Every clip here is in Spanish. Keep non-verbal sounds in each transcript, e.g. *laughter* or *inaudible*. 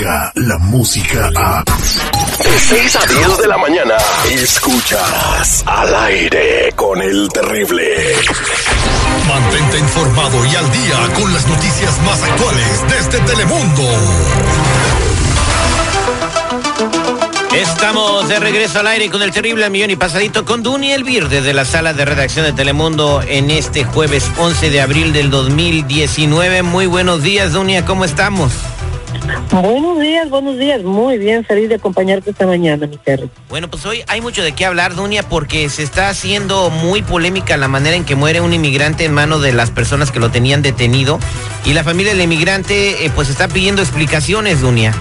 la música a... De 6 a 10 de la mañana, escuchas al aire con el terrible. Mantente informado y al día con las noticias más actuales desde Telemundo. Estamos de regreso al aire con el terrible millón y pasadito con Duni Elvir desde la sala de redacción de Telemundo en este jueves 11 de abril del 2019. Muy buenos días, Dunia, ¿cómo estamos? Buenos días, buenos días. Muy bien, feliz de acompañarte esta mañana, mi Terry. Bueno, pues hoy hay mucho de qué hablar, Dunia, porque se está haciendo muy polémica la manera en que muere un inmigrante en manos de las personas que lo tenían detenido. Y la familia del inmigrante, eh, pues está pidiendo explicaciones, Dunia.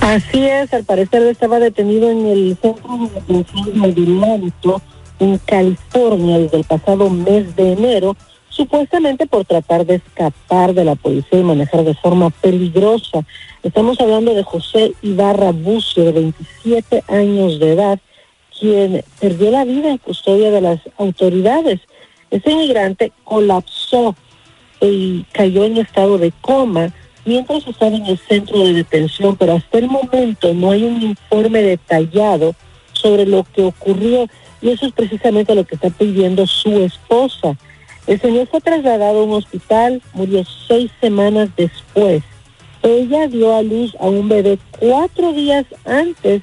Así es, al parecer estaba detenido en el centro de detención de en California desde el pasado mes de enero, supuestamente por tratar de escapar de la policía y manejar de forma peligrosa. Estamos hablando de José Ibarra Bucio, de 27 años de edad, quien perdió la vida en custodia de las autoridades. Ese inmigrante colapsó y cayó en estado de coma mientras estaba en el centro de detención, pero hasta el momento no hay un informe detallado sobre lo que ocurrió y eso es precisamente lo que está pidiendo su esposa. El señor fue trasladado a un hospital, murió seis semanas después. Ella dio a luz a un bebé cuatro días antes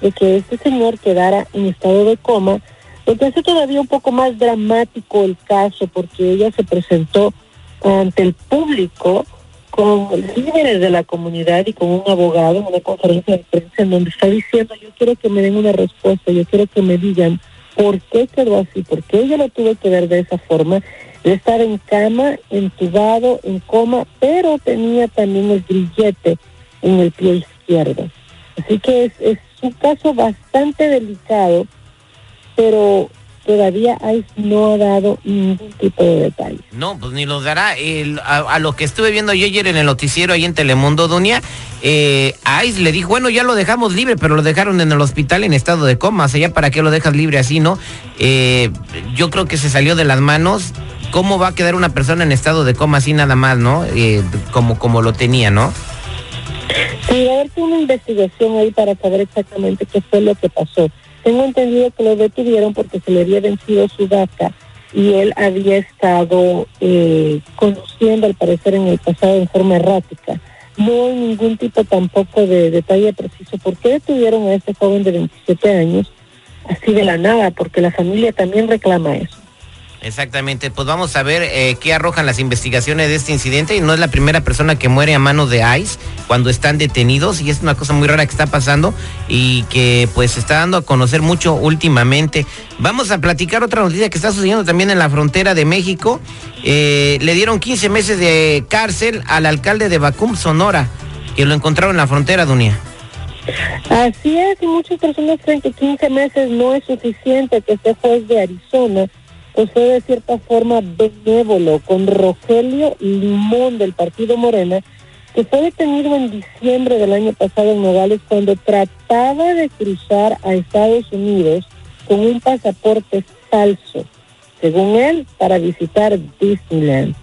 de que este señor quedara en estado de coma, lo que hace todavía un poco más dramático el caso porque ella se presentó ante el público con líderes de la comunidad y con un abogado en una conferencia de prensa en donde está diciendo yo quiero que me den una respuesta, yo quiero que me digan por qué quedó así, por qué ella lo tuvo que ver de esa forma, de estar en cama, entubado, en coma, pero tenía también el grillete en el pie izquierdo. Así que es, es un caso bastante delicado, pero todavía ICE no ha dado ningún tipo de detalle. No, pues ni lo dará. a, lo que estuve viendo yo ayer en el noticiero ahí en Telemundo, Dunia, eh, ICE le dijo, bueno, ya lo dejamos libre, pero lo dejaron en el hospital en estado de coma. O sea, ya para qué lo dejas libre así, ¿no? Eh, yo creo que se salió de las manos. ¿Cómo va a quedar una persona en estado de coma así nada más, no? Eh, como, como lo tenía, ¿no? Sí, a haber una investigación ahí para saber exactamente qué fue lo que pasó tengo entendido que lo detuvieron porque se le había vencido su DACA y él había estado eh, conduciendo al parecer en el pasado en forma errática. No hay ningún tipo tampoco de detalle preciso. ¿Por qué detuvieron a este joven de 27 años así de la nada? Porque la familia también reclama eso. Exactamente, pues vamos a ver eh, qué arrojan las investigaciones de este incidente y no es la primera persona que muere a manos de ICE cuando están detenidos y es una cosa muy rara que está pasando y que pues está dando a conocer mucho últimamente. Vamos a platicar otra noticia que está sucediendo también en la frontera de México. Eh, le dieron 15 meses de cárcel al alcalde de Bacum, Sonora, que lo encontraron en la frontera, Dunia. Así es, y muchas personas creen que 15 meses no es suficiente, que este juez de Arizona pues de cierta forma benévolo con Rogelio Limón del Partido Morena, que fue detenido en diciembre del año pasado en Nogales cuando trataba de cruzar a Estados Unidos con un pasaporte falso, según él, para visitar Disneyland.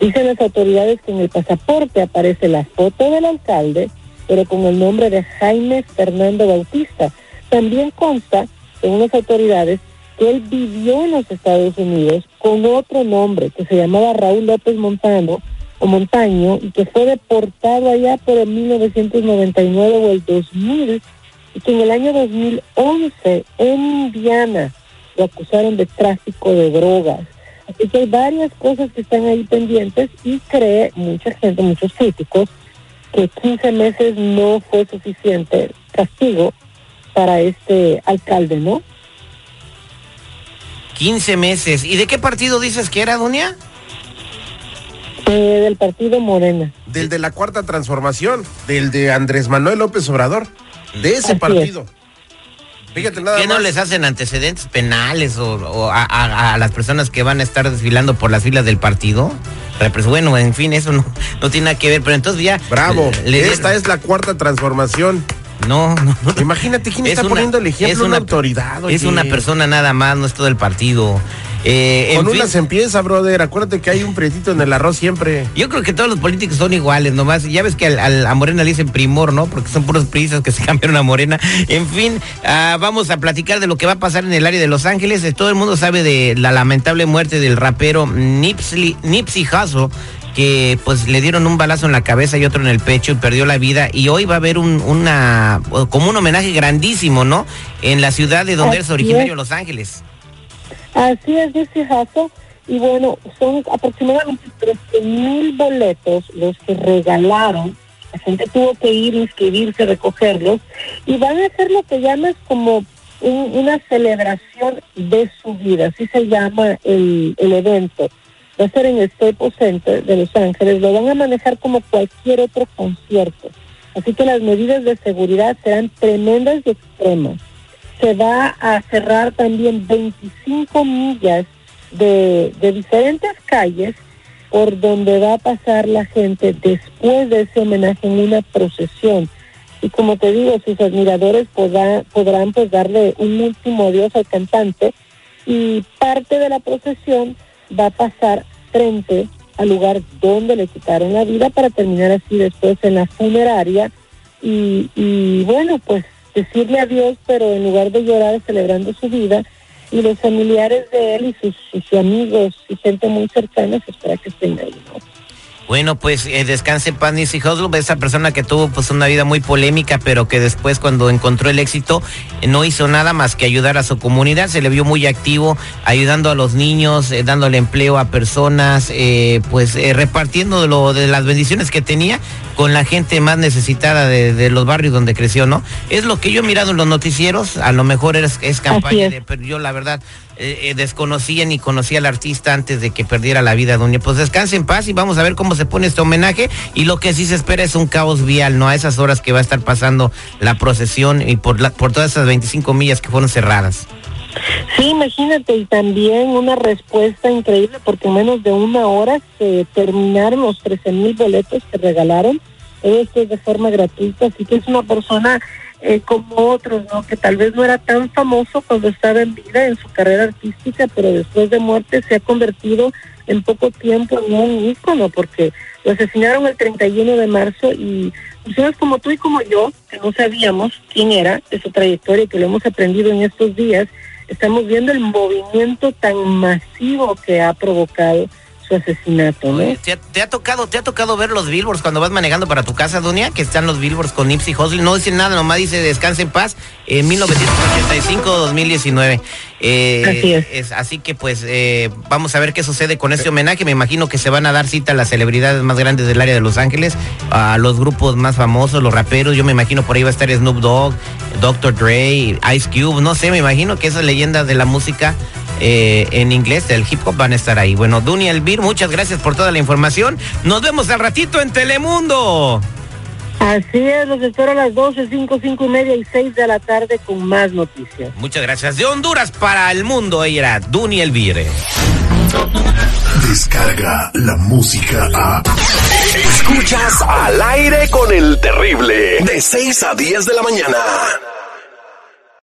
Dicen las autoridades que en el pasaporte aparece la foto del alcalde, pero con el nombre de Jaime Fernando Bautista. También consta, según las autoridades, que él vivió en los Estados Unidos con otro nombre que se llamaba Raúl López Montano o Montaño y que fue deportado allá por el 1999 o el 2000 y que en el año 2011 en Indiana lo acusaron de tráfico de drogas. Así que hay varias cosas que están ahí pendientes y cree mucha gente, muchos críticos, que 15 meses no fue suficiente castigo para este alcalde, ¿no? 15 meses. ¿Y de qué partido dices que era, Dunia? Eh, del partido Morena. Del de la Cuarta Transformación, del de Andrés Manuel López Obrador, de ese partido. Fíjate nada ¿Qué no les hacen antecedentes penales o, a, las personas que van a estar desfilando por las filas del partido? Pues bueno, en fin, eso no, no tiene nada que ver, pero entonces ya... Bravo, esta es la cuarta transformación. No, no, Imagínate quién está poniendo el ejemplo, es una, autoridad. Es una persona nada más, no es todo el partido. Eh, en Con fin, una se empieza, brother. Acuérdate que hay un prietito en el arroz siempre. Yo creo que todos los políticos son iguales, nomás. Ya ves que al, al- a Morena le dicen primor, ¿no? Porque son puros prisas que se *laughs* cambiaron a Morena. En fin, ah, vamos a platicar de lo que va a pasar en el área de Los Ángeles. Todo el mundo sabe de la lamentable muerte del rapero Nipsey, Nipsey Hussle que pues le dieron un balazo en la cabeza y otro en el pecho y perdió la vida y hoy va a haber un, una como un homenaje grandísimo, ¿no? En la ciudad de donde Así es originario es. Los Ángeles. Así es, dice Jaso. Y bueno, son aproximadamente 13 mil boletos los que regalaron. La gente tuvo que ir, inscribirse, recogerlos. Y van a hacer lo que llamas como un- una celebración de su vida. Así se llama el, el evento. Va a ser en el Staples Center de Los Ángeles. Lo van a manejar como cualquier otro concierto. Así que las medidas de seguridad serán tremendas y extremas se va a cerrar también 25 millas de, diferentes calles por donde va a pasar la gente después de ese homenaje en una procesión. Y como te digo, sus admiradores podrá- podrán pues darle un último adiós al cantante y parte de la procesión va a pasar frente al lugar donde le quitaron la vida para terminar así después en la funeraria y, y bueno, pues decirle adiós, pero en lugar de llorar celebrando su vida, y los familiares de él y sus, sus amigos y gente muy cercana se espera que estén ahí, ¿no? Bueno, pues eh, descanse paz Nipsey Hussle, esa persona que tuvo pues una vida muy polémica, pero que después cuando encontró el éxito eh, no hizo nada más que ayudar a su comunidad, se le vio muy activo, ayudando a los niños, eh, dándole empleo a personas, pues repartiendo lo, de las bendiciones que tenía con la gente más necesitada de, de los barrios donde creció, ¿no? Es lo que yo he mirado en los noticieros, a lo mejor es, es campaña de pero yo la verdad eh, eh, desconocía ni conocía al artista antes de que perdiera la vida, doña. Pues descanse en paz y vamos a ver cómo se pone este homenaje. Y lo que sí se espera es un caos vial, ¿no? A esas horas que va a estar pasando la procesión y por, la, por todas esas 25 millas que fueron cerradas. Sí, imagínate, y también una respuesta increíble, porque en menos de una hora se terminaron los 13 mil boletos que regalaron. Esto es de forma gratuita, así que es una persona eh, como otros, ¿no? Que tal vez no era tan famoso cuando estaba en vida en su carrera artística, pero después de muerte se ha convertido en poco tiempo en un ícono, porque lo asesinaron el 31 de marzo y personas como tú y como yo, que no sabíamos quién era, de su trayectoria, que lo hemos aprendido en estos días, estamos viendo el movimiento tan masivo que ha provocado su asesinato, ¿no? Oye, ¿Te ha, te ha tocado, te ha tocado ver los billboards cuando vas manejando para tu casa, Dunia? Que están los billboards con Nipsey Hussle. No dicen nada, nomás dice descanse en paz en 1985-2019. Eh, Así es. Así que pues eh, vamos a ver qué sucede con este homenaje. Me imagino que se van a dar cita a las celebridades más grandes del área de Los Ángeles, a los grupos más famosos, los raperos. Yo me imagino por ahí va a estar Snoop Dogg, Dr. Dre, Ice Cube. No sé, me imagino que esas leyendas de la música eh, en inglés del hip hop van a estar ahí. Bueno, Dunia Elvir, muchas gracias por toda la información. Nos vemos al ratito en Telemundo. Así es, los espero a las 12, 5, 5 y media y 6 de la tarde con más noticias. Muchas gracias. De Honduras para el mundo, ella era Dunia Elvire. Descarga la música a. Escuchas al aire con el terrible. De 6 a 10 de la mañana.